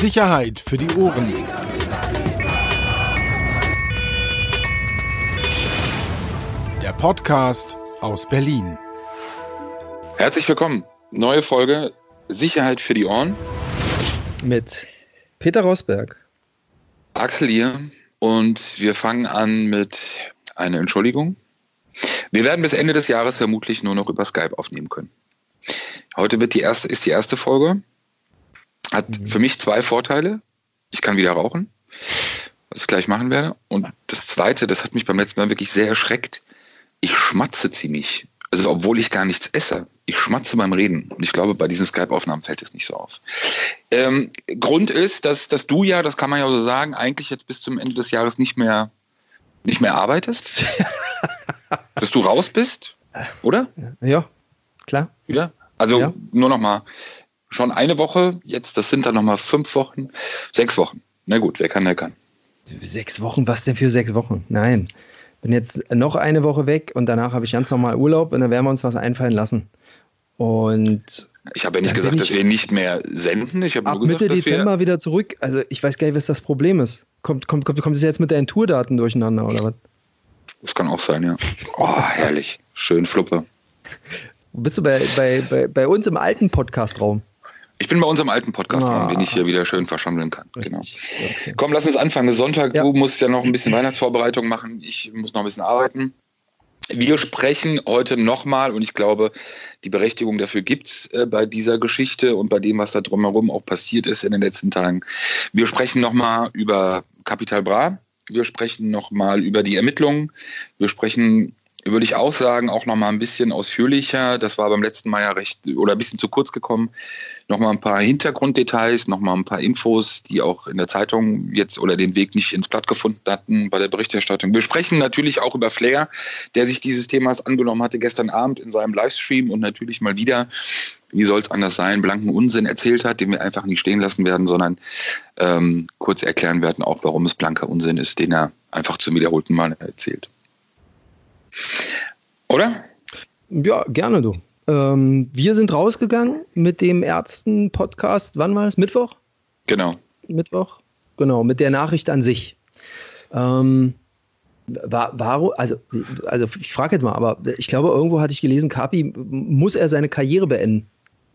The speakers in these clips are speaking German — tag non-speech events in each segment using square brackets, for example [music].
Sicherheit für die Ohren. Der Podcast aus Berlin. Herzlich willkommen. Neue Folge Sicherheit für die Ohren. Mit Peter Rosberg. Axel hier. Und wir fangen an mit einer Entschuldigung. Wir werden bis Ende des Jahres vermutlich nur noch über Skype aufnehmen können. Heute wird die erste, ist die erste Folge. Hat mhm. für mich zwei Vorteile. Ich kann wieder rauchen, was ich gleich machen werde. Und das zweite, das hat mich beim letzten Mal wirklich sehr erschreckt. Ich schmatze ziemlich. Also obwohl ich gar nichts esse. Ich schmatze beim Reden. Und ich glaube, bei diesen Skype-Aufnahmen fällt es nicht so auf. Ähm, Grund ist, dass, dass du ja, das kann man ja so sagen, eigentlich jetzt bis zum Ende des Jahres nicht mehr, nicht mehr arbeitest. [laughs] dass du raus bist, oder? Ja, klar. Ja, also ja. nur noch mal schon eine Woche, jetzt, das sind dann noch mal fünf Wochen, sechs Wochen. Na gut, wer kann, der kann. Sechs Wochen? Was denn für sechs Wochen? Nein. Bin jetzt noch eine Woche weg und danach habe ich ganz normal Urlaub und dann werden wir uns was einfallen lassen. Und ich habe ja nicht gesagt, dass wir nicht mehr senden. Ich habe ab nur gesagt, Mitte Dezember wieder zurück. Also ich weiß gar nicht, was das Problem ist. Kommt, kommt, kommt, kommt es jetzt mit deinen Tourdaten durcheinander oder was? Das kann auch sein, ja. Oh, herrlich. Schön Fluppe. Bist du bei, bei, bei, bei uns im alten Podcast-Raum? Ich bin bei unserem alten Podcast ah. den ich hier wieder schön verschammeln kann. Genau. Okay. Komm, lass uns anfangen. Sonntag, ja. du musst ja noch ein bisschen Weihnachtsvorbereitung machen. Ich muss noch ein bisschen arbeiten. Wir sprechen heute nochmal, und ich glaube, die Berechtigung dafür gibt es äh, bei dieser Geschichte und bei dem, was da drumherum auch passiert ist in den letzten Tagen. Wir sprechen nochmal über Capital Bra. Wir sprechen nochmal über die Ermittlungen. Wir sprechen würde ich auch sagen, auch noch mal ein bisschen ausführlicher. Das war beim letzten Mal ja recht oder ein bisschen zu kurz gekommen. Noch mal ein paar Hintergrunddetails, noch mal ein paar Infos, die auch in der Zeitung jetzt oder den Weg nicht ins Blatt gefunden hatten bei der Berichterstattung. Wir sprechen natürlich auch über Flair, der sich dieses Themas angenommen hatte gestern Abend in seinem Livestream und natürlich mal wieder, wie soll es anders sein, blanken Unsinn erzählt hat, den wir einfach nicht stehen lassen werden, sondern ähm, kurz erklären werden auch, warum es blanker Unsinn ist, den er einfach zum wiederholten Mal erzählt. Oder? Ja, gerne du. Ähm, wir sind rausgegangen mit dem Ärzten-Podcast. Wann war es? Mittwoch? Genau. Mittwoch? Genau, mit der Nachricht an sich. Ähm, war, warum, also, also ich frage jetzt mal, aber ich glaube, irgendwo hatte ich gelesen, Kapi, muss er seine Karriere beenden?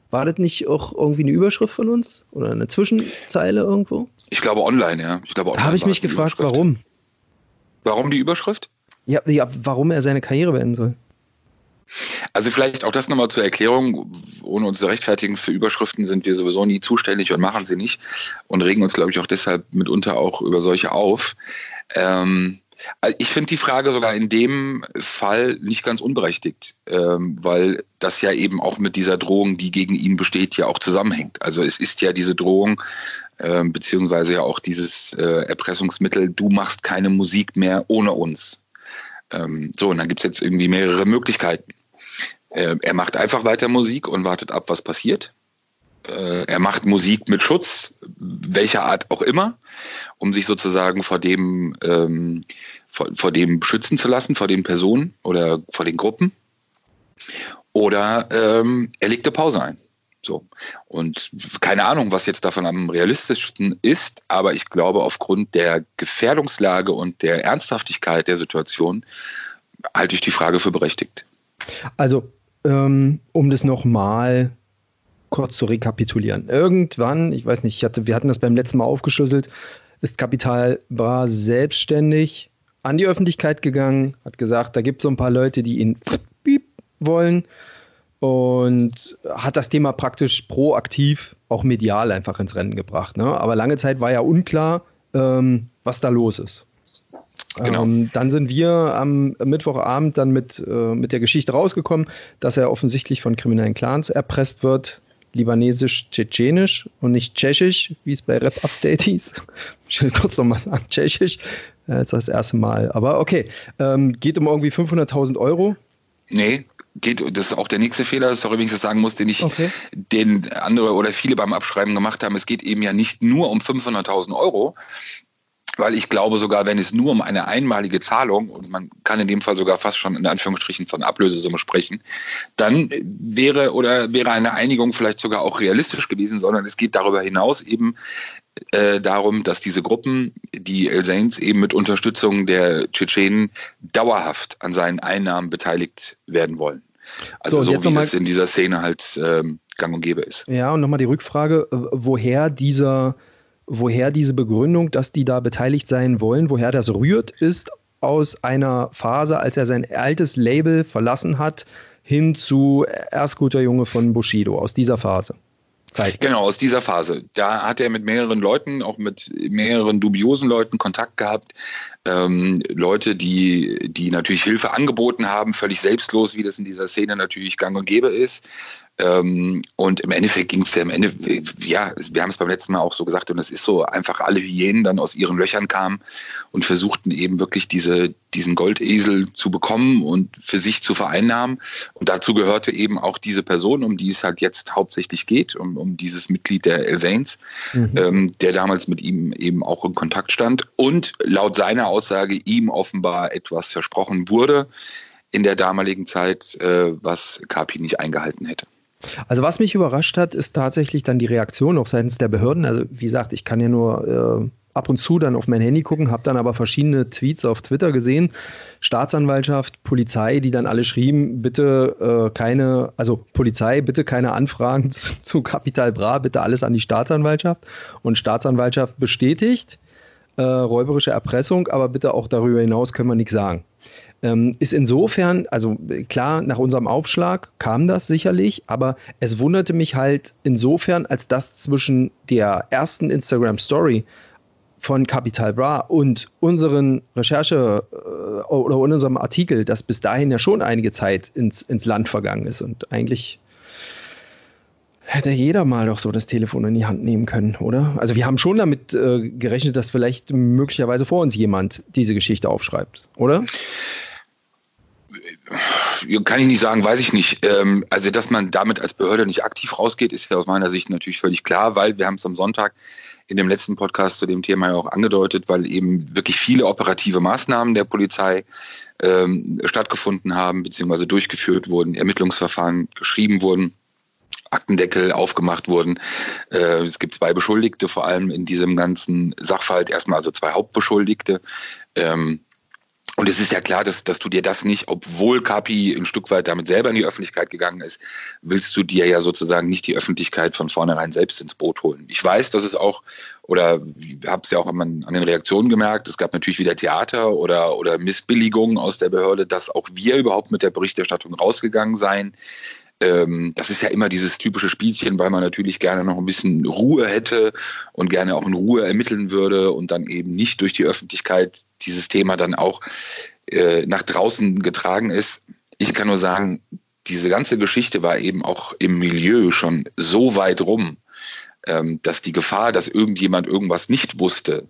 War das nicht auch irgendwie eine Überschrift von uns? Oder eine Zwischenzeile irgendwo? Ich glaube online, ja. Ich glaube, online Habe ich mich gefragt, warum? Warum die Überschrift? Ja, ja, warum er seine Karriere beenden soll. Also vielleicht auch das nochmal zur Erklärung. Ohne uns zu rechtfertigen für Überschriften sind wir sowieso nie zuständig und machen sie nicht und regen uns, glaube ich, auch deshalb mitunter auch über solche auf. Ähm, ich finde die Frage sogar in dem Fall nicht ganz unberechtigt, ähm, weil das ja eben auch mit dieser Drohung, die gegen ihn besteht, ja auch zusammenhängt. Also es ist ja diese Drohung, äh, beziehungsweise ja auch dieses äh, Erpressungsmittel, du machst keine Musik mehr ohne uns. Ähm, so, und dann gibt es jetzt irgendwie mehrere Möglichkeiten. Äh, er macht einfach weiter Musik und wartet ab, was passiert. Äh, er macht Musik mit Schutz, welcher Art auch immer, um sich sozusagen vor dem, ähm, vor, vor dem schützen zu lassen, vor den Personen oder vor den Gruppen. Oder ähm, er legt eine Pause ein. So. Und keine Ahnung, was jetzt davon am realistischsten ist, aber ich glaube, aufgrund der Gefährdungslage und der Ernsthaftigkeit der Situation halte ich die Frage für berechtigt. Also, ähm, um das nochmal kurz zu rekapitulieren. Irgendwann, ich weiß nicht, hatte, wir hatten das beim letzten Mal aufgeschlüsselt, ist Kapital war selbstständig an die Öffentlichkeit gegangen, hat gesagt, da gibt es so ein paar Leute, die ihn [laughs] wollen und hat das Thema praktisch proaktiv auch medial einfach ins Rennen gebracht. Ne? Aber lange Zeit war ja unklar, ähm, was da los ist. Genau. Ähm, dann sind wir am Mittwochabend dann mit, äh, mit der Geschichte rausgekommen, dass er offensichtlich von kriminellen Clans erpresst wird, libanesisch-tschetschenisch und nicht tschechisch, wie es bei Rap Update hieß. [laughs] Ich will kurz nochmal sagen, tschechisch, äh, jetzt das erste Mal. Aber okay, ähm, geht um irgendwie 500.000 Euro. Nee, geht, das ist auch der nächste Fehler, sorry, wenn ich das sagen muss, den ich, okay. den andere oder viele beim Abschreiben gemacht haben. Es geht eben ja nicht nur um 500.000 Euro, weil ich glaube sogar, wenn es nur um eine einmalige Zahlung, und man kann in dem Fall sogar fast schon in Anführungsstrichen von Ablösesumme sprechen, dann wäre oder wäre eine Einigung vielleicht sogar auch realistisch gewesen, sondern es geht darüber hinaus eben äh, darum, dass diese Gruppen, die El Saints eben mit Unterstützung der Tschetschenen dauerhaft an seinen Einnahmen beteiligt werden wollen. Also so, so wie es in dieser Szene halt ähm, gang und gäbe ist. Ja, und nochmal die Rückfrage, woher dieser, woher diese Begründung, dass die da beteiligt sein wollen, woher das rührt, ist aus einer Phase, als er sein altes Label verlassen hat, hin zu erst guter Junge von Bushido, aus dieser Phase. Zeit. Genau, aus dieser Phase. Da hat er mit mehreren Leuten, auch mit mehreren dubiosen Leuten Kontakt gehabt. Ähm, Leute, die, die natürlich Hilfe angeboten haben, völlig selbstlos, wie das in dieser Szene natürlich gang und gäbe ist. Ähm, und im Endeffekt ging es ja am Ende, ja, wir haben es beim letzten Mal auch so gesagt, und es ist so, einfach alle Hyänen dann aus ihren Löchern kamen und versuchten eben wirklich diese, diesen Goldesel zu bekommen und für sich zu vereinnahmen. Und dazu gehörte eben auch diese Person, um die es halt jetzt hauptsächlich geht, um, um dieses Mitglied der Elsains, mhm. ähm, der damals mit ihm eben auch in Kontakt stand und laut seiner Aussage ihm offenbar etwas versprochen wurde in der damaligen Zeit, äh, was Kapi nicht eingehalten hätte. Also was mich überrascht hat, ist tatsächlich dann die Reaktion auch seitens der Behörden. Also wie gesagt, ich kann ja nur äh, ab und zu dann auf mein Handy gucken, habe dann aber verschiedene Tweets auf Twitter gesehen. Staatsanwaltschaft, Polizei, die dann alle schrieben, bitte äh, keine, also Polizei, bitte keine Anfragen [laughs] zu, zu Capital Bra, bitte alles an die Staatsanwaltschaft. Und Staatsanwaltschaft bestätigt äh, räuberische Erpressung, aber bitte auch darüber hinaus können wir nichts sagen. Ähm, ist insofern, also klar, nach unserem Aufschlag kam das sicherlich, aber es wunderte mich halt insofern, als das zwischen der ersten Instagram Story von Capital Bra und unseren Recherche äh, oder unserem Artikel, dass bis dahin ja schon einige Zeit ins, ins Land vergangen ist und eigentlich hätte jeder mal doch so das Telefon in die Hand nehmen können, oder? Also wir haben schon damit äh, gerechnet, dass vielleicht möglicherweise vor uns jemand diese Geschichte aufschreibt, oder? Kann ich nicht sagen, weiß ich nicht. Ähm, also, dass man damit als Behörde nicht aktiv rausgeht, ist ja aus meiner Sicht natürlich völlig klar, weil wir haben es am Sonntag in dem letzten Podcast zu dem Thema ja auch angedeutet, weil eben wirklich viele operative Maßnahmen der Polizei ähm, stattgefunden haben, beziehungsweise durchgeführt wurden, Ermittlungsverfahren geschrieben wurden. Aktendeckel aufgemacht wurden. Äh, es gibt zwei Beschuldigte, vor allem in diesem ganzen Sachverhalt. Erstmal also zwei Hauptbeschuldigte. Und es ist ja klar, dass, dass du dir das nicht, obwohl Kapi ein Stück weit damit selber in die Öffentlichkeit gegangen ist, willst du dir ja sozusagen nicht die Öffentlichkeit von vornherein selbst ins Boot holen. Ich weiß, dass es auch, oder ich habe es ja auch an, an den Reaktionen gemerkt, es gab natürlich wieder Theater oder, oder Missbilligungen aus der Behörde, dass auch wir überhaupt mit der Berichterstattung rausgegangen seien ähm, das ist ja immer dieses typische Spielchen, weil man natürlich gerne noch ein bisschen Ruhe hätte und gerne auch in Ruhe ermitteln würde und dann eben nicht durch die Öffentlichkeit dieses Thema dann auch äh, nach draußen getragen ist. Ich kann nur sagen, diese ganze Geschichte war eben auch im Milieu schon so weit rum, ähm, dass die Gefahr, dass irgendjemand irgendwas nicht wusste,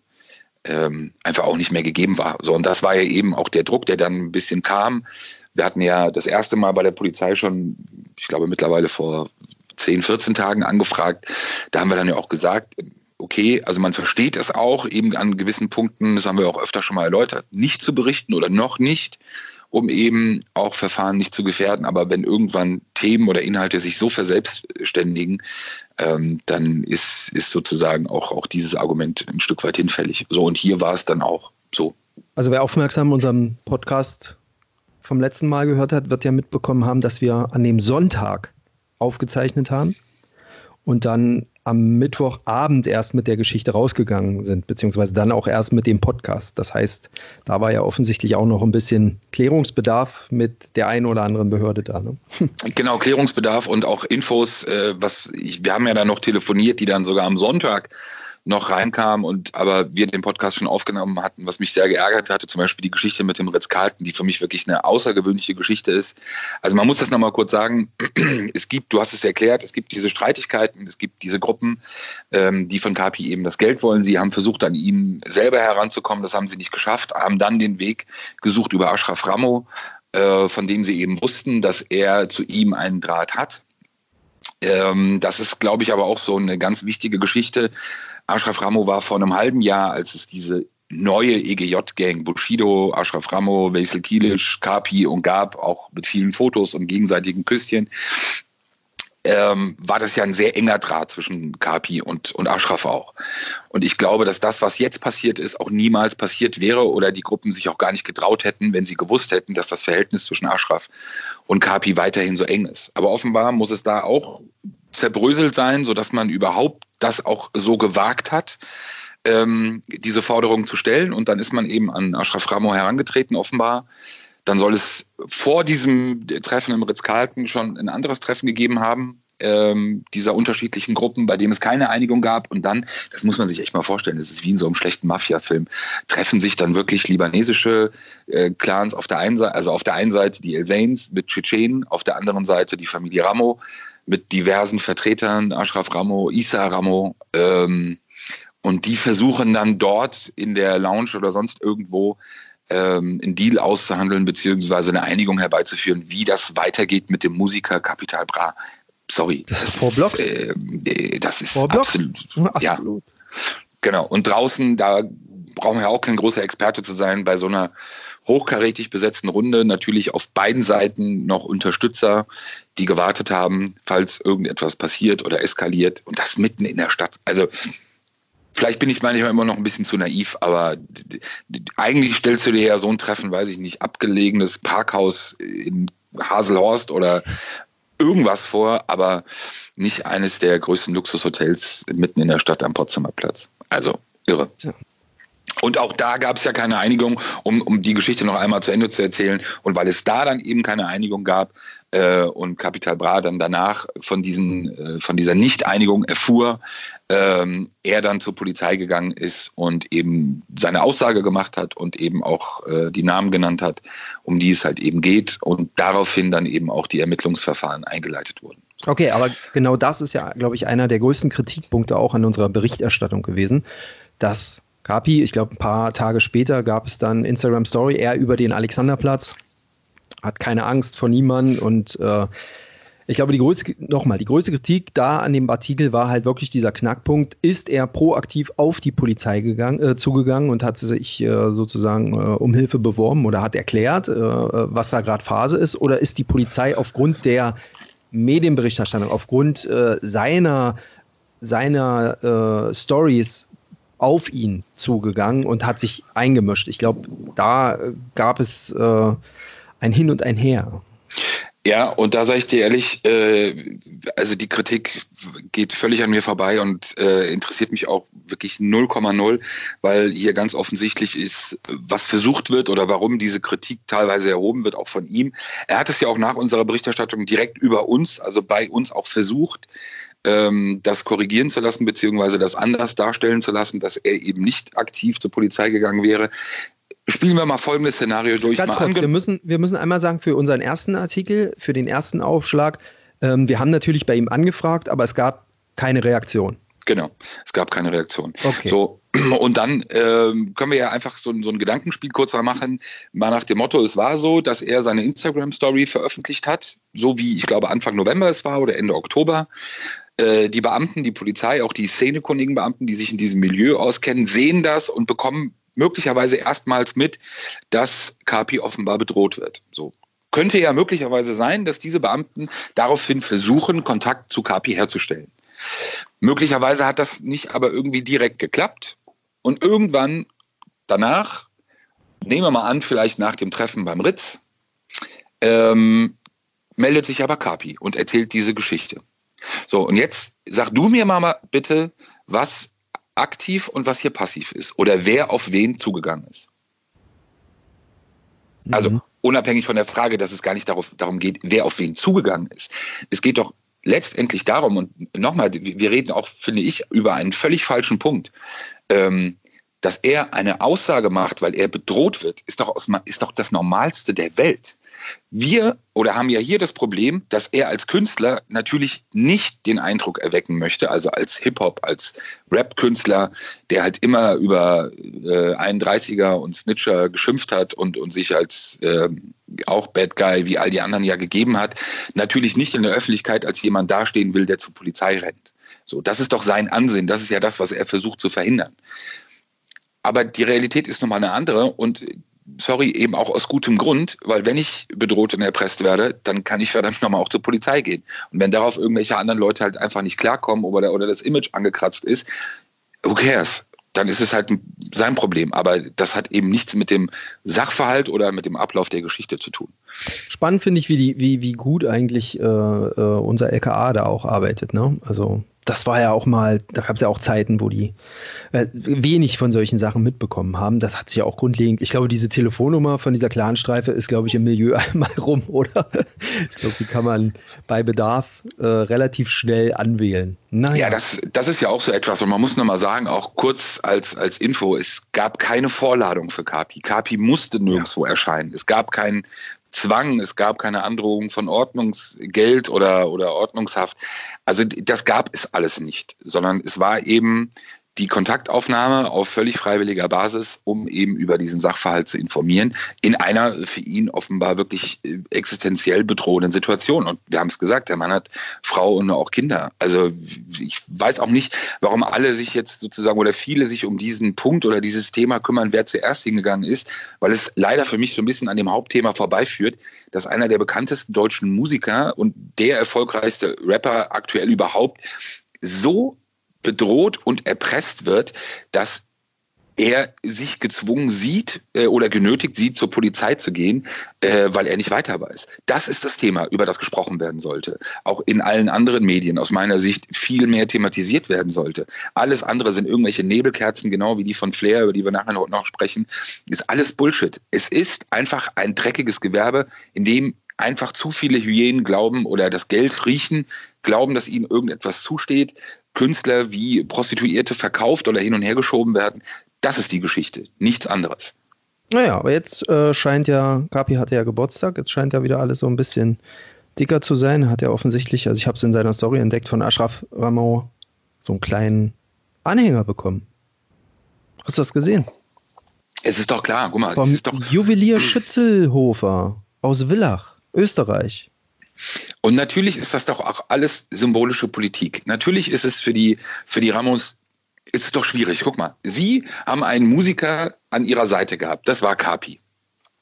ähm, einfach auch nicht mehr gegeben war. So, und das war ja eben auch der Druck, der dann ein bisschen kam. Wir hatten ja das erste Mal bei der Polizei schon, ich glaube mittlerweile vor 10, 14 Tagen angefragt. Da haben wir dann ja auch gesagt, okay, also man versteht es auch, eben an gewissen Punkten, das haben wir auch öfter schon mal erläutert, nicht zu berichten oder noch nicht, um eben auch Verfahren nicht zu gefährden. Aber wenn irgendwann Themen oder Inhalte sich so verselbstständigen, ähm, dann ist, ist sozusagen auch, auch dieses Argument ein Stück weit hinfällig. So, und hier war es dann auch so. Also wer aufmerksam unserem Podcast vom letzten Mal gehört hat, wird ja mitbekommen haben, dass wir an dem Sonntag aufgezeichnet haben und dann am Mittwochabend erst mit der Geschichte rausgegangen sind, beziehungsweise dann auch erst mit dem Podcast. Das heißt, da war ja offensichtlich auch noch ein bisschen Klärungsbedarf mit der einen oder anderen Behörde da. Ne? [laughs] Genau, Klärungsbedarf und auch Infos, äh, was ich, wir haben ja dann noch telefoniert, die dann sogar am Sonntag noch reinkam und aber wir den Podcast schon aufgenommen hatten, was mich sehr geärgert hatte, zum Beispiel die Geschichte mit dem Ritz-Carlton, die für mich wirklich eine außergewöhnliche Geschichte ist. Also man muss das nochmal kurz sagen, [clears throat] es gibt, du hast es erklärt, es gibt diese Streitigkeiten, es gibt diese Gruppen, ähm, die von Kapi eben das Geld wollen. Sie haben versucht, an ihn selber heranzukommen, das haben sie nicht geschafft, haben dann den Weg gesucht über Ashraf Ramo, äh, von dem sie eben wussten, dass er zu ihm einen Draht hat. Ähm, das ist, glaube ich, aber auch so eine ganz wichtige Geschichte. Ashraf Ramo war vor einem halben Jahr, als es diese neue EGJ-Gang, Bushido, Ashraf Ramo, Weisel Kilic, Kapi und gab, auch mit vielen Fotos und gegenseitigen Küsschen. Ähm, war das ja ein sehr enger Draht zwischen Kapi und, und Ashraf auch. Und ich glaube, dass das, was jetzt passiert ist, auch niemals passiert wäre oder die Gruppen sich auch gar nicht getraut hätten, wenn sie gewusst hätten, dass das Verhältnis zwischen Ashraf und Kapi weiterhin so eng ist. Aber offenbar muss es da auch zerbröselt sein, sodass man überhaupt das auch so gewagt hat, ähm, diese Forderung zu stellen. Und dann ist man eben an Ashraf Ramo herangetreten, offenbar dann soll es vor diesem Treffen im Ritz-Carlton schon ein anderes Treffen gegeben haben, ähm, dieser unterschiedlichen Gruppen, bei dem es keine Einigung gab. Und dann, das muss man sich echt mal vorstellen, das ist wie in so einem schlechten Mafia-Film, treffen sich dann wirklich libanesische äh, Clans auf der einen Seite, also auf der einen Seite die El Zains mit Tschetschenen, auf der anderen Seite die Familie Ramo mit diversen Vertretern, Ashraf Ramo, Isa Ramo. Ähm, und die versuchen dann dort in der Lounge oder sonst irgendwo ähm, einen Deal auszuhandeln, beziehungsweise eine Einigung herbeizuführen, wie das weitergeht mit dem Musiker Capital Bra. Sorry. Das, das ist Block. Äh, das ist absolut, absolut. Ja. Genau. Und draußen, da brauchen wir auch kein großer Experte zu sein, bei so einer hochkarätig besetzten Runde natürlich auf beiden Seiten noch Unterstützer, die gewartet haben, falls irgendetwas passiert oder eskaliert und das mitten in der Stadt. Also Vielleicht bin ich manchmal immer noch ein bisschen zu naiv, aber eigentlich stellst du dir ja so ein Treffen, weiß ich nicht, abgelegenes Parkhaus in Haselhorst oder irgendwas vor, aber nicht eines der größten Luxushotels mitten in der Stadt am Potsdamer Platz. Also irre. Und auch da gab es ja keine Einigung, um, um die Geschichte noch einmal zu Ende zu erzählen. Und weil es da dann eben keine Einigung gab äh, und Capital Bra dann danach von, diesen, äh, von dieser Nicht-Einigung erfuhr, ähm, er dann zur Polizei gegangen ist und eben seine Aussage gemacht hat und eben auch äh, die Namen genannt hat, um die es halt eben geht. Und daraufhin dann eben auch die Ermittlungsverfahren eingeleitet wurden. Okay, aber genau das ist ja, glaube ich, einer der größten Kritikpunkte auch an unserer Berichterstattung gewesen, dass Kapi, ich glaube, ein paar Tage später gab es dann Instagram Story, er über den Alexanderplatz, hat keine Angst vor niemandem und äh, ich glaube, die größte, nochmal, die größte Kritik da an dem Artikel war halt wirklich dieser Knackpunkt. Ist er proaktiv auf die Polizei gegangen, äh, zugegangen und hat sich äh, sozusagen äh, um Hilfe beworben oder hat erklärt, äh, was da gerade Phase ist? Oder ist die Polizei aufgrund der Medienberichterstattung, aufgrund äh, seiner, seiner äh, Stories auf ihn zugegangen und hat sich eingemischt. Ich glaube, da gab es äh, ein Hin und ein Her. Ja, und da sage ich dir ehrlich, äh, also die Kritik geht völlig an mir vorbei und äh, interessiert mich auch wirklich 0,0, weil hier ganz offensichtlich ist, was versucht wird oder warum diese Kritik teilweise erhoben wird, auch von ihm. Er hat es ja auch nach unserer Berichterstattung direkt über uns, also bei uns auch versucht, ähm, das korrigieren zu lassen, beziehungsweise das anders darstellen zu lassen, dass er eben nicht aktiv zur Polizei gegangen wäre. Spielen wir mal folgendes Szenario durch. Ganz kurz, wir müssen, wir müssen einmal sagen, für unseren ersten Artikel, für den ersten Aufschlag, ähm, wir haben natürlich bei ihm angefragt, aber es gab keine Reaktion. Genau, es gab keine Reaktion. Okay. So, [clears throat] und dann ähm, können wir ja einfach so, so ein Gedankenspiel kurz mal machen, mal nach dem Motto, es war so, dass er seine Instagram-Story veröffentlicht hat, so wie ich glaube Anfang November es war oder Ende Oktober. Äh, die Beamten, die Polizei, auch die szenekundigen Beamten, die sich in diesem Milieu auskennen, sehen das und bekommen möglicherweise erstmals mit, dass Kapi offenbar bedroht wird. So. Könnte ja möglicherweise sein, dass diese Beamten daraufhin versuchen, Kontakt zu Kapi herzustellen. Möglicherweise hat das nicht aber irgendwie direkt geklappt. Und irgendwann danach, nehmen wir mal an, vielleicht nach dem Treffen beim Ritz, ähm, meldet sich aber Kapi und erzählt diese Geschichte. So, und jetzt sag du mir mal bitte, was aktiv und was hier passiv ist oder wer auf wen zugegangen ist. Also mhm. unabhängig von der Frage, dass es gar nicht darauf, darum geht, wer auf wen zugegangen ist. Es geht doch letztendlich darum, und nochmal, wir reden auch, finde ich, über einen völlig falschen Punkt. Ähm, dass er eine Aussage macht, weil er bedroht wird, ist doch, aus, ist doch das Normalste der Welt. Wir oder haben ja hier das Problem, dass er als Künstler natürlich nicht den Eindruck erwecken möchte, also als Hip-Hop, als Rap-Künstler, der halt immer über äh, 31er und Snitcher geschimpft hat und, und sich als äh, auch Bad Guy wie all die anderen ja gegeben hat, natürlich nicht in der Öffentlichkeit als jemand dastehen will, der zur Polizei rennt. So, das ist doch sein Ansinn, das ist ja das, was er versucht zu verhindern. Aber die Realität ist nochmal eine andere und sorry, eben auch aus gutem Grund, weil wenn ich bedroht und erpresst werde, dann kann ich verdammt nochmal auch zur Polizei gehen. Und wenn darauf irgendwelche anderen Leute halt einfach nicht klarkommen oder, oder das Image angekratzt ist, who cares? dann ist es halt sein Problem. Aber das hat eben nichts mit dem Sachverhalt oder mit dem Ablauf der Geschichte zu tun. Spannend finde ich, wie, die, wie, wie gut eigentlich äh, äh unser LKA da auch arbeitet. Ne? Also das war ja auch mal, da gab es ja auch Zeiten, wo die äh, wenig von solchen Sachen mitbekommen haben. Das hat sich ja auch grundlegend, ich glaube, diese Telefonnummer von dieser Clanstreife ist, glaube ich, im Milieu [laughs] einmal rum, oder? Ich glaube, die kann man bei Bedarf äh, relativ schnell anwählen. Naja. Ja, das, das ist ja auch so etwas. Und man muss nochmal sagen, auch kurz als, als Info, es gab keine Vorladung für Kapi. Kapi musste nirgendwo ja. erscheinen. Es gab keinen Zwang, es gab keine Androhung von Ordnungsgeld oder, oder Ordnungshaft. Also das gab es alles nicht, sondern es war eben die Kontaktaufnahme auf völlig freiwilliger Basis, um eben über diesen Sachverhalt zu informieren, in einer für ihn offenbar wirklich äh, existenziell bedrohenden Situation. Und wir haben es gesagt, der Mann hat Frau und auch Kinder. Also ich weiß auch nicht, warum alle sich jetzt sozusagen oder viele sich um diesen Punkt oder dieses Thema kümmern, wer zuerst hingegangen ist, weil es leider für mich so ein bisschen an dem Hauptthema vorbeiführt, dass einer der bekanntesten deutschen Musiker und der erfolgreichste Rapper aktuell überhaupt so bedroht und erpresst wird, dass er sich gezwungen sieht äh, oder genötigt sieht, zur Polizei zu gehen, äh, weil er nicht weiter weiß. Das ist das Thema, über das gesprochen werden sollte. Auch in allen anderen Medien aus meiner Sicht viel mehr thematisiert werden sollte. Alles andere sind irgendwelche Nebelkerzen, genau wie die von Flair, über die wir nachher noch sprechen, ist alles Bullshit. Es ist einfach ein dreckiges Gewerbe, in dem einfach zu viele Hyänen glauben oder das Geld riechen, glauben, dass ihnen irgendetwas zusteht, Künstler wie Prostituierte verkauft oder hin und her geschoben werden. Das ist die Geschichte, nichts anderes. Naja, aber jetzt äh, scheint ja, Kapi hatte ja Geburtstag, jetzt scheint ja wieder alles so ein bisschen dicker zu sein. Hat ja offensichtlich, also ich habe es in seiner Story entdeckt, von Ashraf Ramo so einen kleinen Anhänger bekommen. Hast du das gesehen? Es ist doch klar, guck mal. Vom ist doch Juwelier Schützelhofer aus Villach, Österreich. Und natürlich ist das doch auch alles symbolische Politik. Natürlich ist es für die, für die Ramos ist es doch schwierig. Guck mal, Sie haben einen Musiker an Ihrer Seite gehabt. Das war Kapi.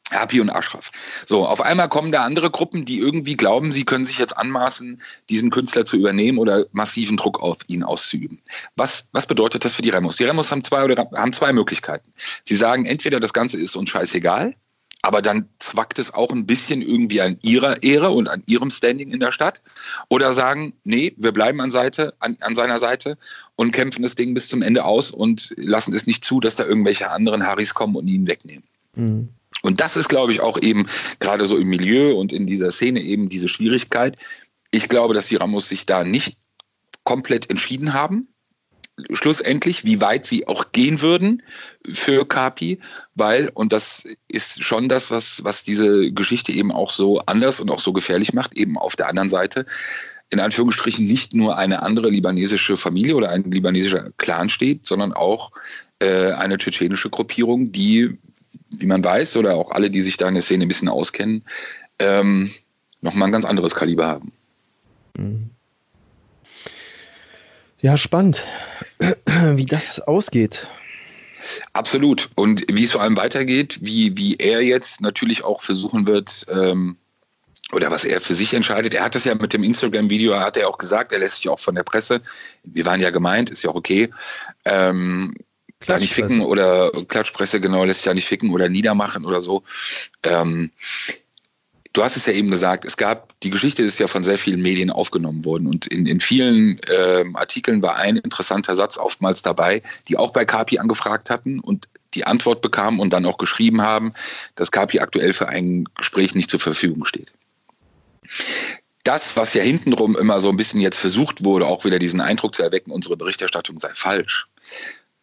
Kapi und Ashraf. So, auf einmal kommen da andere Gruppen, die irgendwie glauben, sie können sich jetzt anmaßen, diesen Künstler zu übernehmen oder massiven Druck auf ihn auszuüben. Was, was bedeutet das für die Remos? Die Remos haben zwei oder haben zwei Möglichkeiten. Sie sagen, entweder das Ganze ist uns scheißegal, aber dann zwackt es auch ein bisschen irgendwie an ihrer Ehre und an ihrem Standing in der Stadt. Oder sagen, nee, wir bleiben an, Seite, an, an seiner Seite und kämpfen das Ding bis zum Ende aus und lassen es nicht zu, dass da irgendwelche anderen Harrys kommen und ihn wegnehmen. Mhm. Und das ist, glaube ich, auch eben gerade so im Milieu und in dieser Szene eben diese Schwierigkeit. Ich glaube, dass die Ramos sich da nicht komplett entschieden haben schlussendlich, wie weit sie auch gehen würden für Kapi, weil, und das ist schon das, was, was diese Geschichte eben auch so anders und auch so gefährlich macht, eben auf der anderen Seite, in Anführungsstrichen nicht nur eine andere libanesische Familie oder ein libanesischer Clan steht, sondern auch äh, eine tschetschenische Gruppierung, die, wie man weiß, oder auch alle, die sich da in der Szene ein bisschen auskennen, ähm, nochmal ein ganz anderes Kaliber haben. Ja, spannend, [clears throat] wie das ausgeht. Absolut. Und wie es vor allem weitergeht, wie, wie er jetzt natürlich auch versuchen wird, ähm, oder was er für sich entscheidet. Er hat das ja mit dem Instagram-Video, hat er auch gesagt, er lässt sich auch von der Presse, wir waren ja gemeint, ist ja auch okay, ähm, da nicht ficken oder Klatschpresse, genau, lässt sich ja nicht ficken oder niedermachen oder so. Ähm, Du hast es ja eben gesagt, es gab, die Geschichte ist ja von sehr vielen Medien aufgenommen worden und in, in vielen ähm, Artikeln war ein interessanter Satz oftmals dabei, die auch bei Kapi angefragt hatten und die Antwort bekamen und dann auch geschrieben haben, dass Kapi aktuell für ein Gespräch nicht zur Verfügung steht. Das, was ja hintenrum immer so ein bisschen jetzt versucht wurde, auch wieder diesen Eindruck zu erwecken, unsere Berichterstattung sei falsch.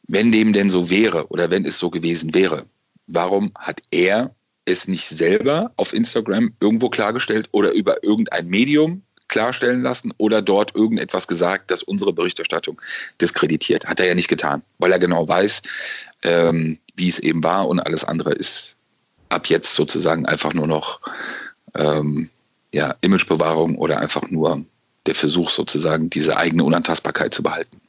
Wenn dem denn so wäre oder wenn es so gewesen wäre, warum hat er es nicht selber auf Instagram irgendwo klargestellt oder über irgendein Medium klarstellen lassen oder dort irgendetwas gesagt, das unsere Berichterstattung diskreditiert. Hat er ja nicht getan, weil er genau weiß, ähm, wie es eben war und alles andere ist ab jetzt sozusagen einfach nur noch ähm, ja, Imagebewahrung oder einfach nur der Versuch sozusagen, diese eigene Unantastbarkeit zu behalten.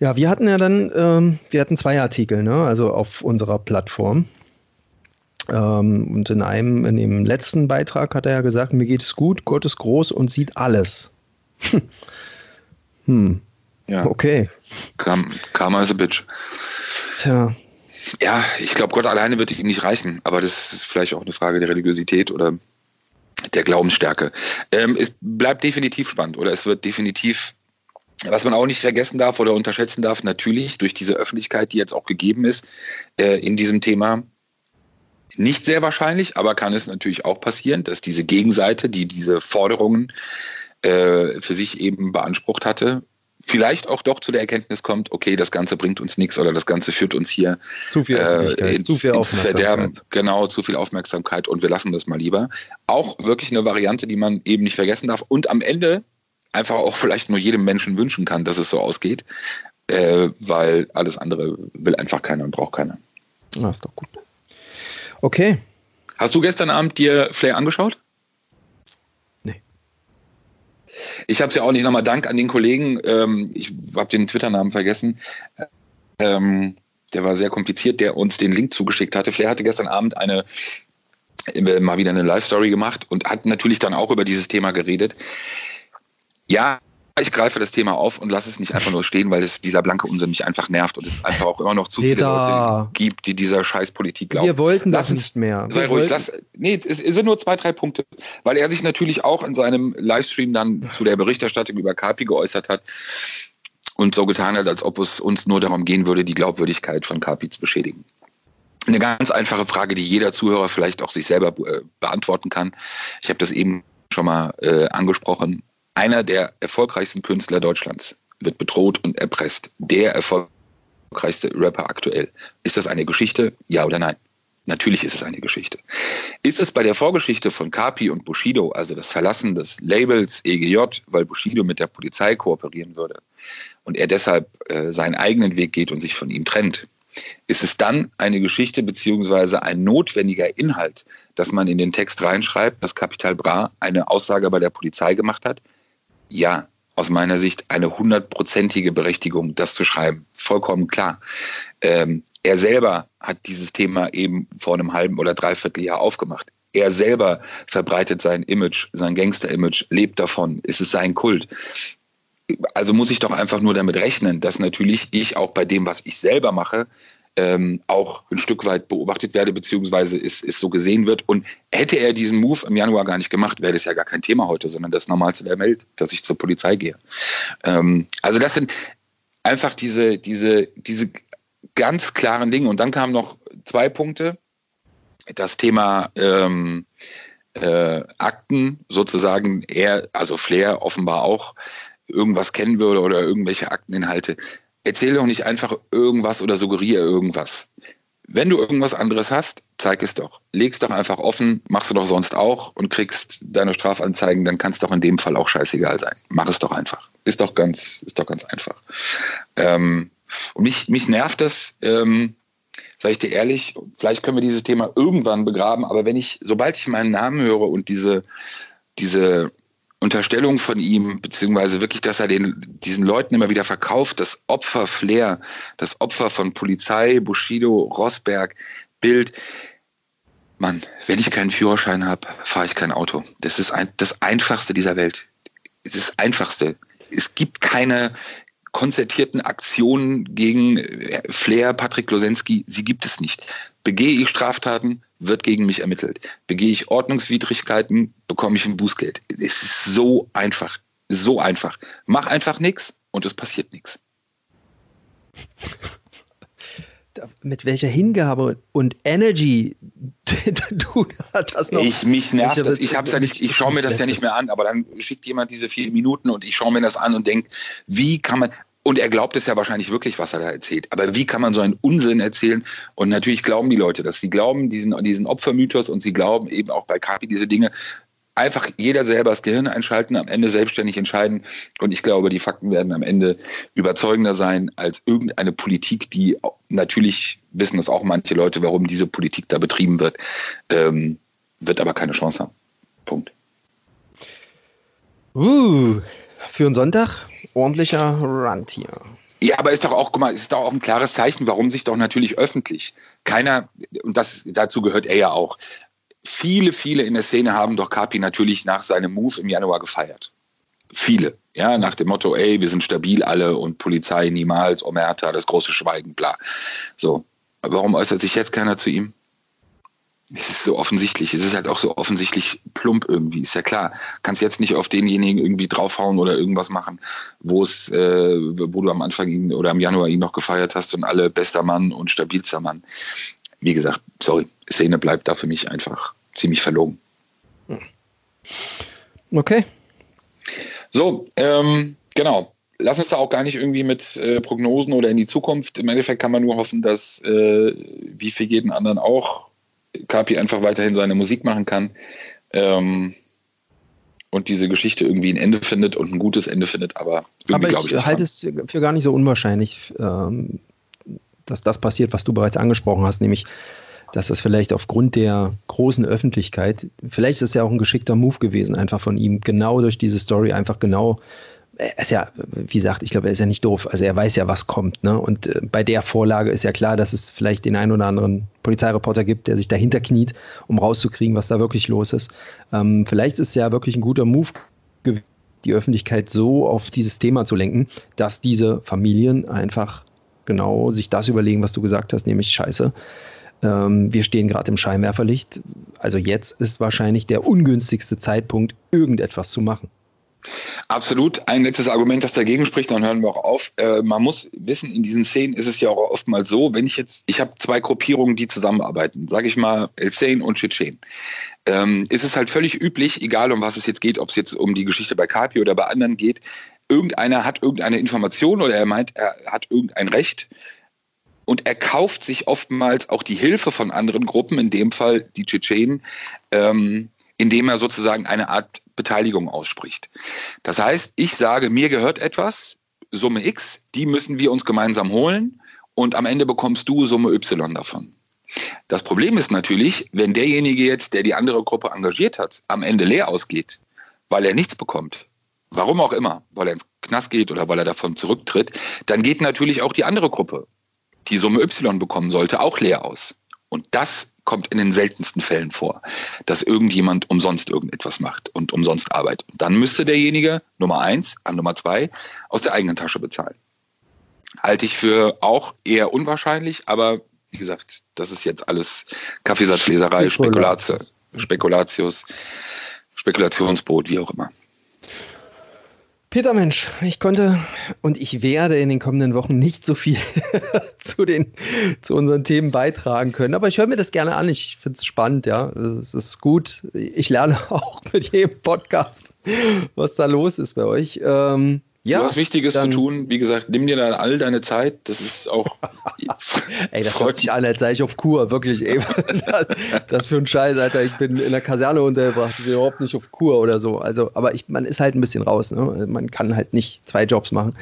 Ja, wir hatten ja dann, ähm, wir hatten zwei Artikel, ne? also auf unserer Plattform. Ähm, und in einem, in dem letzten Beitrag hat er ja gesagt, mir geht es gut, Gott ist groß und sieht alles. hm. Ja. Okay. Karma is a bitch. Tja. Ja, ich glaube, Gott alleine wird ihm nicht reichen, aber das ist vielleicht auch eine Frage der Religiosität oder der Glaubensstärke. Ähm, es bleibt definitiv spannend oder es wird definitiv was man auch nicht vergessen darf oder unterschätzen darf, natürlich durch diese Öffentlichkeit, die jetzt auch gegeben ist äh, in diesem Thema, nicht sehr wahrscheinlich, aber kann es natürlich auch passieren, dass diese Gegenseite, die diese Forderungen äh, für sich eben beansprucht hatte, vielleicht auch doch zu der Erkenntnis kommt, okay, das Ganze bringt uns nichts oder das Ganze führt uns hier zu viel äh, ins, zu viel ins Verderben, genau, zu viel Aufmerksamkeit und wir lassen das mal lieber. Auch wirklich eine Variante, die man eben nicht vergessen darf. Und am Ende einfach auch vielleicht nur jedem Menschen wünschen kann, dass es so ausgeht, äh, weil alles andere will einfach keiner und braucht keiner. Na, ist doch gut. Okay. Hast du gestern Abend dir Flair angeschaut? Nee. Ich habe es ja auch nicht. Nochmal Dank an den Kollegen. Ähm, ich habe den Twitter-Namen vergessen. Ähm, der war sehr kompliziert, der uns den Link zugeschickt hatte. Flair hatte gestern Abend eine äh, mal wieder eine Live-Story gemacht und hat natürlich dann auch über dieses Thema geredet. Ja, ich greife das Thema auf und lasse es nicht einfach nur stehen, weil es dieser blanke Unsinn mich einfach nervt und es einfach auch immer noch zu viele Leute gibt, die dieser Scheißpolitik glauben. Wir wollten lass das nicht mehr. Sei Wir ruhig, lass, nee, es, es, sind nur zwei, drei Punkte, weil er sich natürlich auch in seinem Livestream dann zu der Berichterstattung über Kapi geäußert hat und so getan hat, als ob es uns nur darum gehen würde, die Glaubwürdigkeit von Kapi zu beschädigen. Eine ganz einfache Frage, die jeder Zuhörer vielleicht auch sich selber äh, beantworten kann. Ich habe das eben schon mal äh, angesprochen einer der erfolgreichsten Künstler Deutschlands wird bedroht und erpresst. Der erfolgreichste Rapper aktuell. Ist das eine Geschichte? Ja oder nein? Natürlich ist es eine Geschichte. Ist es bei der Vorgeschichte von Kapi und Bushido, also das Verlassen des Labels EGJ, weil Bushido mit der Polizei kooperieren würde und er deshalb äh, seinen eigenen Weg geht und sich von ihm trennt, ist es dann eine Geschichte beziehungsweise ein notwendiger Inhalt, dass man in den Text reinschreibt, dass Capital Bra eine Aussage bei der Polizei gemacht hat, ja, aus meiner Sicht eine hundertprozentige Berechtigung, das zu schreiben. Vollkommen klar. Ähm, er selber hat dieses Thema eben vor einem halben oder dreiviertel Jahr aufgemacht. Er selber verbreitet sein Image, sein Gangster-Image, lebt davon. Es ist sein Kult. Also muss ich doch einfach nur damit rechnen, dass natürlich ich auch bei dem, was ich selber mache, ähm, auch ein Stück weit beobachtet werde, beziehungsweise es, es so gesehen wird. Und hätte er diesen Move im Januar gar nicht gemacht, wäre das ja gar kein Thema heute, sondern das Normalste der Welt, dass ich zur Polizei gehe. Ähm, also das sind einfach diese, diese, diese ganz klaren Dinge. Und dann kamen noch zwei Punkte. Das Thema ähm, äh, Akten sozusagen, er, also Flair offenbar auch irgendwas kennen würde oder irgendwelche Akteninhalte erzähl doch nicht einfach irgendwas oder suggeriere irgendwas. Wenn du irgendwas anderes hast, zeig es doch. Leg's doch einfach offen, machst du doch sonst auch und kriegst deine Strafanzeigen, dann kann es doch in dem Fall auch scheißegal sein. Mach es doch einfach. Ist doch ganz, ist doch ganz einfach. Ähm, und mich, mich nervt das, ähm, sag ich dir ehrlich, vielleicht können wir dieses Thema irgendwann begraben, aber wenn ich, sobald ich meinen Namen höre und diese, diese Unterstellung von ihm, beziehungsweise wirklich, dass er den, diesen Leuten immer wieder verkauft, das Opfer Flair, das Opfer von Polizei, Bushido, Rosberg, Bild. Mann, wenn ich keinen Führerschein habe, fahre ich kein Auto. Das ist ein, das Einfachste dieser Welt. Es ist das Einfachste. Es gibt keine konzertierten Aktionen gegen äh, Flair, Patrick Losensky. Sie gibt es nicht. Begehe ich Straftaten, wird gegen mich ermittelt. Begehe ich Ordnungswidrigkeiten, bekomme ich ein Bußgeld. Es ist so einfach, so einfach. Mach einfach nichts und es passiert nichts. Mit welcher Hingabe und Energy [laughs] du das noch. Ich mich nervt das. Ich hab's ja nicht, ich schaue mir das ja nicht mehr an, aber dann schickt jemand diese vier Minuten und ich schaue mir das an und denke, wie kann man, und er glaubt es ja wahrscheinlich wirklich, was er da erzählt. Aber wie kann man so einen Unsinn erzählen? Und natürlich glauben die Leute das. Sie glauben diesen, diesen Opfermythos und sie glauben eben auch bei Kapi diese Dinge. Einfach jeder selber das Gehirn einschalten, am Ende selbstständig entscheiden. Und ich glaube, die Fakten werden am Ende überzeugender sein als irgendeine Politik, die natürlich wissen das auch manche Leute, warum diese Politik da betrieben wird, ähm, wird aber keine Chance haben. Punkt. Uh, für einen Sonntag ordentlicher Run hier. Ja, aber ist doch auch, guck mal, ist doch auch ein klares Zeichen, warum sich doch natürlich öffentlich keiner, und das dazu gehört er ja auch, viele, viele in der Szene haben doch Kapi natürlich nach seinem Move im Januar gefeiert. Viele, ja, nach dem Motto, ey, wir sind stabil alle und Polizei niemals, Omerta, das große Schweigen, bla. So, warum äußert sich jetzt keiner zu ihm? Es ist so offensichtlich, es ist halt auch so offensichtlich plump irgendwie, ist ja klar. Kannst jetzt nicht auf denjenigen irgendwie draufhauen oder irgendwas machen, wo es, äh, wo du am Anfang ihn oder im Januar ihn noch gefeiert hast und alle bester Mann und stabilster Mann. Wie gesagt, sorry, Szene bleibt da für mich einfach ziemlich verlogen. Okay. So, ähm, genau. Lass uns da auch gar nicht irgendwie mit äh, Prognosen oder in die Zukunft. Im Endeffekt kann man nur hoffen, dass, äh, wie für jeden anderen auch, Kapi einfach weiterhin seine Musik machen kann ähm, und diese Geschichte irgendwie ein Ende findet und ein gutes Ende findet. Aber irgendwie glaube ich, ich halte es für gar nicht so unwahrscheinlich, ähm, dass das passiert, was du bereits angesprochen hast, nämlich dass das vielleicht aufgrund der großen Öffentlichkeit, vielleicht ist es ja auch ein geschickter Move gewesen, einfach von ihm, genau durch diese Story, einfach genau, er ist ja, wie gesagt, ich glaube, er ist ja nicht doof, also er weiß ja, was kommt, ne? Und äh, bei der Vorlage ist ja klar, dass es vielleicht den einen oder anderen Polizeireporter gibt, der sich dahinter kniet, um rauszukriegen, was da wirklich los ist. Ähm, vielleicht ist es ja wirklich ein guter Move gewesen, die Öffentlichkeit so auf dieses Thema zu lenken, dass diese Familien einfach genau sich das überlegen, was du gesagt hast, nämlich Scheiße ähm, wir stehen gerade im Scheinwerferlicht. Also jetzt ist wahrscheinlich der ungünstigste Zeitpunkt, irgendetwas zu machen. Absolut. Ein letztes Argument, das dagegen spricht, dann hören wir auch auf. Äh, man muss wissen, in diesen Szenen ist es ja auch oftmals so, wenn ich jetzt, ich habe zwei Gruppierungen, die zusammenarbeiten, sage ich mal El Seine und Tschetschen. Ähm, ist halt völlig üblich, egal um was es jetzt geht, ob es jetzt um die Geschichte bei Kapi oder bei anderen geht, irgendeiner hat irgendeine Information oder er meint, er hat irgendein Recht und er kauft sich oftmals auch die Hilfe von anderen Gruppen, in dem Fall die Tschetschenen, ähm, indem er sozusagen eine Art Beteiligung ausspricht. Das heißt, ich sage, mir gehört etwas, Summe X, die müssen wir uns gemeinsam holen und am Ende bekommst du Summe Y davon. Das Problem ist natürlich, wenn derjenige jetzt, der die andere Gruppe engagiert hat, am Ende leer ausgeht, weil er nichts bekommt, warum auch immer, weil er ins Knast geht oder weil er davon zurücktritt, dann geht natürlich auch die andere Gruppe die Summe Y bekommen sollte, auch leer aus. Und das kommt in den seltensten Fällen vor, dass irgendjemand umsonst irgendetwas macht und umsonst arbeitet. Und dann müsste derjenige Nummer eins an Nummer zwei aus der eigenen Tasche bezahlen. Halte ich für auch eher unwahrscheinlich, aber wie gesagt, das ist jetzt alles Kaffeesatzleserei, Spekulatius, Spekulatius, Spekulationsboot, wie auch immer. Peter Mensch, ich konnte und ich werde in den kommenden Wochen nicht so viel [laughs] zu, den, zu unseren Themen beitragen können, aber ich höre mir das gerne an. Ich finde es spannend, ja. Es ist gut. Ich lerne [laughs] auch mit jedem Podcast, was da los ist bei euch. Ähm, ja, du hast Wichtiges dann, zu tun. Wie gesagt, nimm dir dann all deine Zeit. Das ist auch. [laughs] ey, das [laughs] freut sich an, als sei ich auf Kur. Wirklich, ey. [laughs] Das, das für ein Scheiß, Alter. Ich bin in der Kaserne untergebracht. Ich bin überhaupt nicht auf Kur oder so. Also, aber ich, man ist halt ein bisschen raus. Ne? Man kann halt nicht zwei Jobs machen.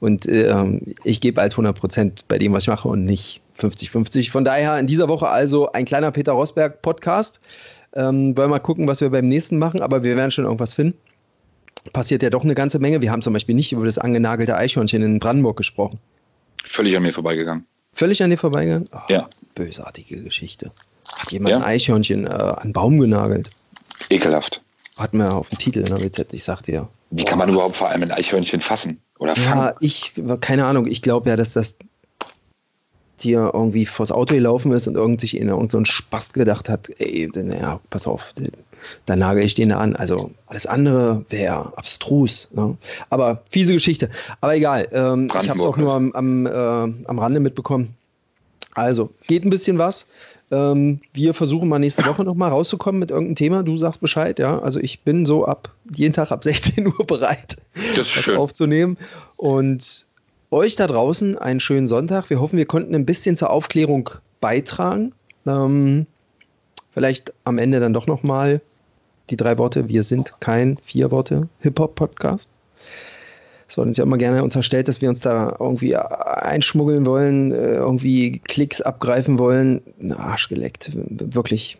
Und ähm, ich gebe halt 100 Prozent bei dem, was ich mache und nicht 50-50. Von daher in dieser Woche also ein kleiner Peter Rosberg Podcast. Ähm, wollen wir mal gucken, was wir beim nächsten machen, aber wir werden schon irgendwas finden passiert ja doch eine ganze Menge. Wir haben zum Beispiel nicht über das angenagelte Eichhörnchen in Brandenburg gesprochen. Völlig an mir vorbeigegangen. Völlig an dir vorbeigegangen? Oh, ja. Bösartige Geschichte. Hat jemand ja. ein Eichhörnchen äh, an einen Baum genagelt? Ekelhaft. Hat man auf dem Titel in der WZ, ich sagte ja. Wie kann man überhaupt vor allem ein Eichhörnchen fassen oder fangen? Ja, ich, keine Ahnung, ich glaube ja, dass das Tier irgendwie vors Auto gelaufen ist und irgend sich in irgendeinen so Spast gedacht hat, ey, ja, pass auf, da nagel ich den an. Also alles andere wäre abstrus. Ne? Aber fiese Geschichte. Aber egal, ähm, ich habe es auch nur am, am, äh, am Rande mitbekommen. Also, geht ein bisschen was. Ähm, wir versuchen mal nächste Woche nochmal rauszukommen mit irgendeinem Thema. Du sagst Bescheid, ja. Also ich bin so ab jeden Tag ab [laughs] 16 Uhr bereit, das, das aufzunehmen. Und euch da draußen einen schönen Sonntag. Wir hoffen, wir konnten ein bisschen zur Aufklärung beitragen. Ähm, vielleicht am Ende dann doch nochmal die drei Worte, wir sind kein vier Worte Hip-Hop-Podcast. Es wird uns ja immer gerne unterstellt, dass wir uns da irgendwie einschmuggeln wollen, äh, irgendwie Klicks abgreifen wollen. Na, Arsch geleckt. Wirklich,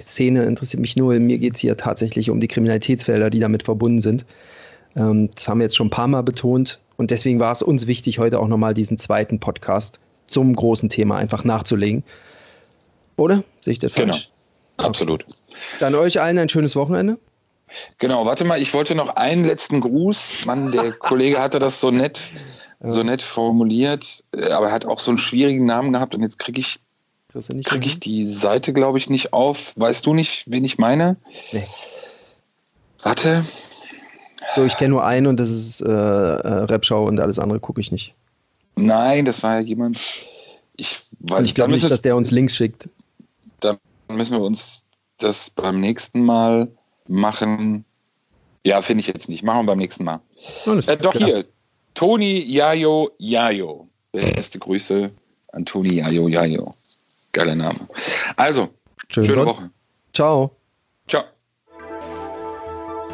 Szene interessiert mich nur. Mir geht es hier tatsächlich um die Kriminalitätsfelder, die damit verbunden sind. Ähm, das haben wir jetzt schon ein paar Mal betont Und deswegen war es uns wichtig, heute auch nochmal diesen zweiten Podcast zum großen Thema einfach nachzulegen. Oder? Sehe ich das Genau. falsch? Absolut. Dann euch allen ein schönes Wochenende. Genau, warte mal, ich wollte noch einen letzten Gruß. Mann, der [laughs] Kollege hatte das so nett, so nett formuliert, äh, aber er hat auch so einen schwierigen Namen gehabt und jetzt kriege ich, krieg ich die Seite, glaube ich, nicht auf. Weißt du nicht, wen ich meine? Nee. Warte. So, ich kenne nur einen und das ist äh, äh, Rapschau und alles andere gucke ich nicht. Nein, das war ja jemand. Ich weiß ich glaube nicht, dass der uns Links schickt. dann müssen wir uns das beim nächsten Mal machen. Ja, finde ich jetzt nicht. Machen wir beim nächsten Mal. Äh, doch klar. hier. Toni Jajo Jajo. Beste Grüße an Toni Jajo Jajo. Geiler Name. Also, Schönen schöne Gott. Woche. Ciao.